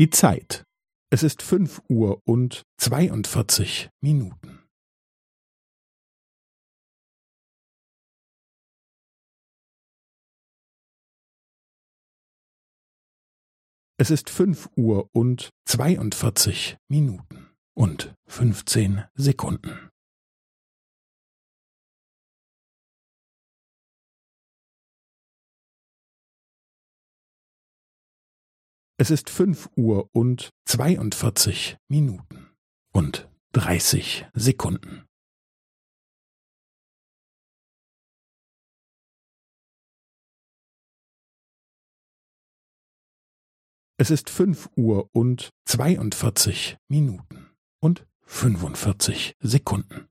Die Zeit. Es ist fünf Uhr und zweiundvierzig Minuten. Es ist fünf Uhr und zweiundvierzig Minuten und fünfzehn Sekunden. Es ist fünf Uhr und zweiundvierzig Minuten und dreißig Sekunden. Es ist fünf Uhr und zweiundvierzig Minuten und fünfundvierzig Sekunden.